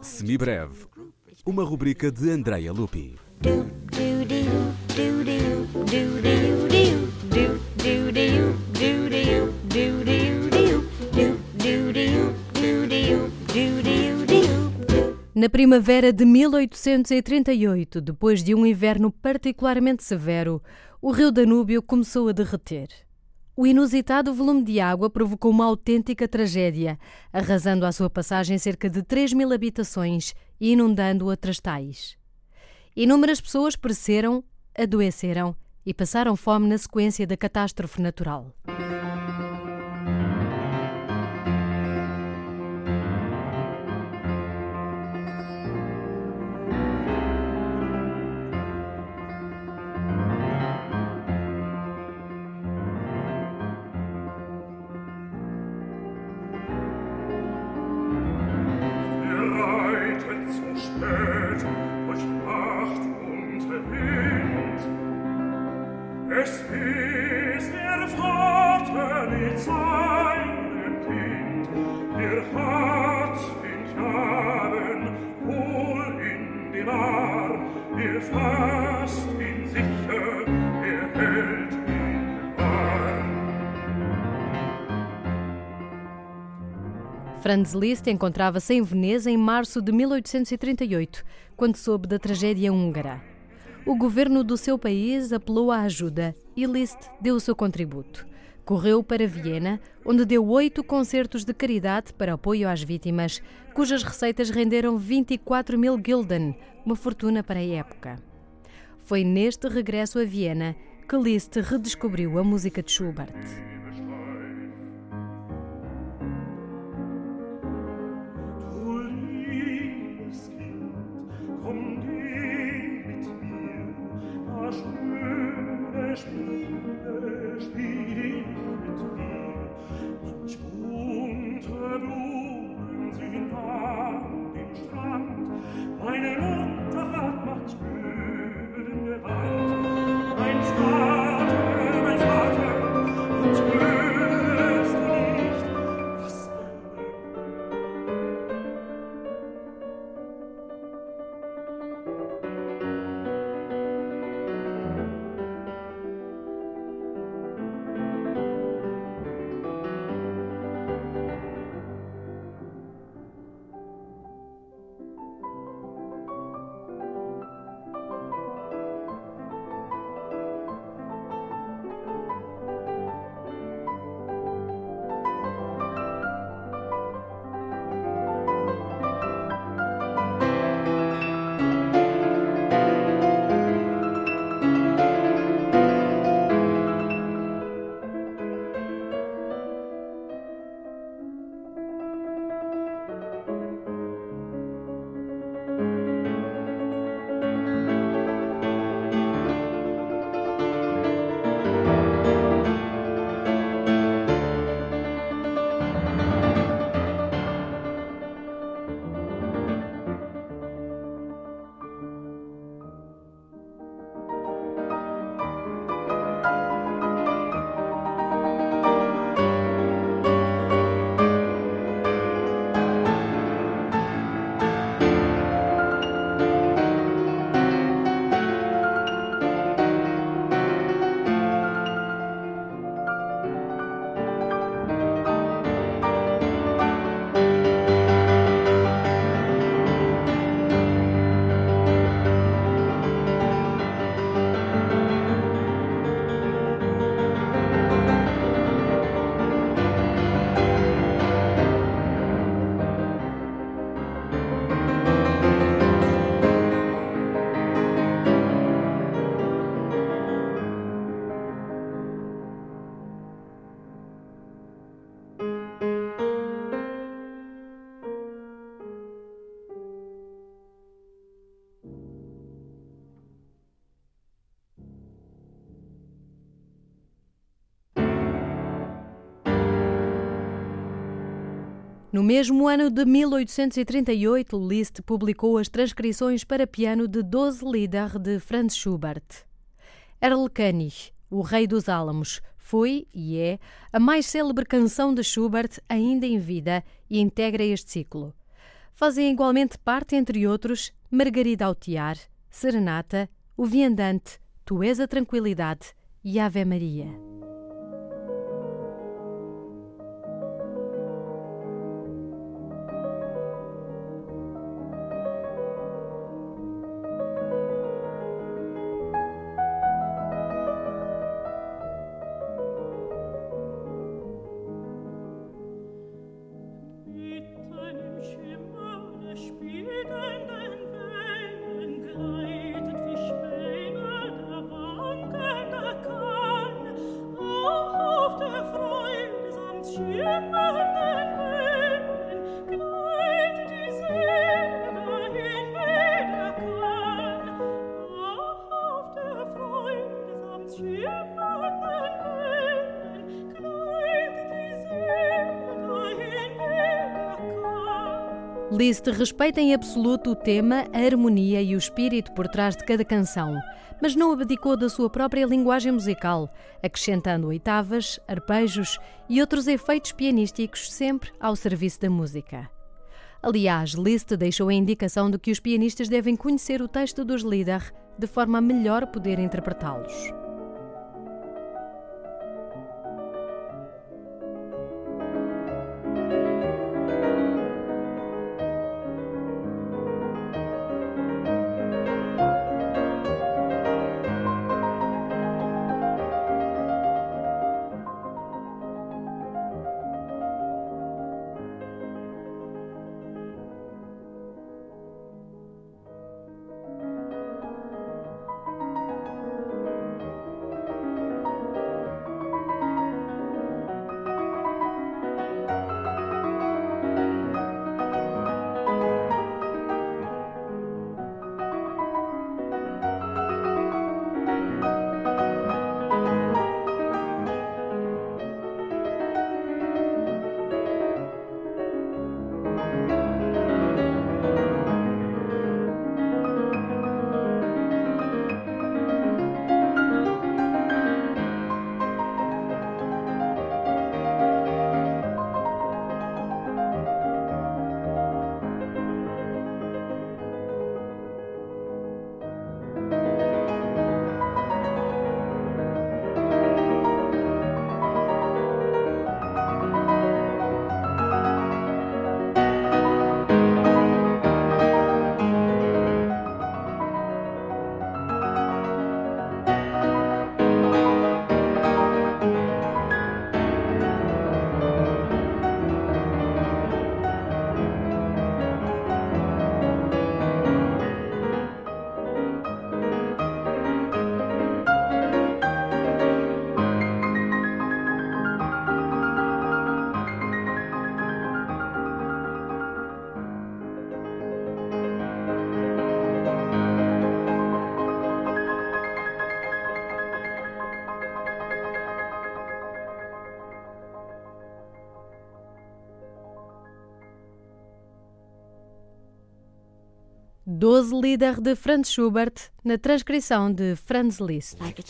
Semibreve, uma rubrica de Andrea Lupi. Na primavera de 1838, depois de um inverno particularmente severo, o rio Danúbio começou a derreter. O inusitado volume de água provocou uma autêntica tragédia, arrasando à sua passagem cerca de 3 mil habitações e inundando outras tais. Inúmeras pessoas pereceram, adoeceram e passaram fome na sequência da catástrofe natural. Franz Liszt encontrava-se em Veneza em março de 1838, quando soube da tragédia húngara. O governo do seu país apelou à ajuda e Liszt deu o seu contributo. Correu para Viena, onde deu oito concertos de caridade para apoio às vítimas, cujas receitas renderam 24 mil gulden, uma fortuna para a época. Foi neste regresso a Viena que Liszt redescobriu a música de Schubert. Ins blühende Wald No mesmo ano de 1838, Liszt publicou as transcrições para piano de 12 Lieder de Franz Schubert. Erl König, o Rei dos Álamos, Foi e é a mais célebre canção de Schubert ainda em vida e integra este ciclo. Fazem igualmente parte, entre outros, Margarida ao Tiar, Serenata, O Viandante, Tu és a Tranquilidade e Ave Maria. Liszt respeita em absoluto o tema, a harmonia e o espírito por trás de cada canção, mas não abdicou da sua própria linguagem musical, acrescentando oitavas, arpejos e outros efeitos pianísticos sempre ao serviço da música. Aliás, Liszt deixou a indicação de que os pianistas devem conhecer o texto dos Lieder de forma a melhor poder interpretá-los. Doze Lieder de Franz Schubert na transcrição de Franz Liszt. Like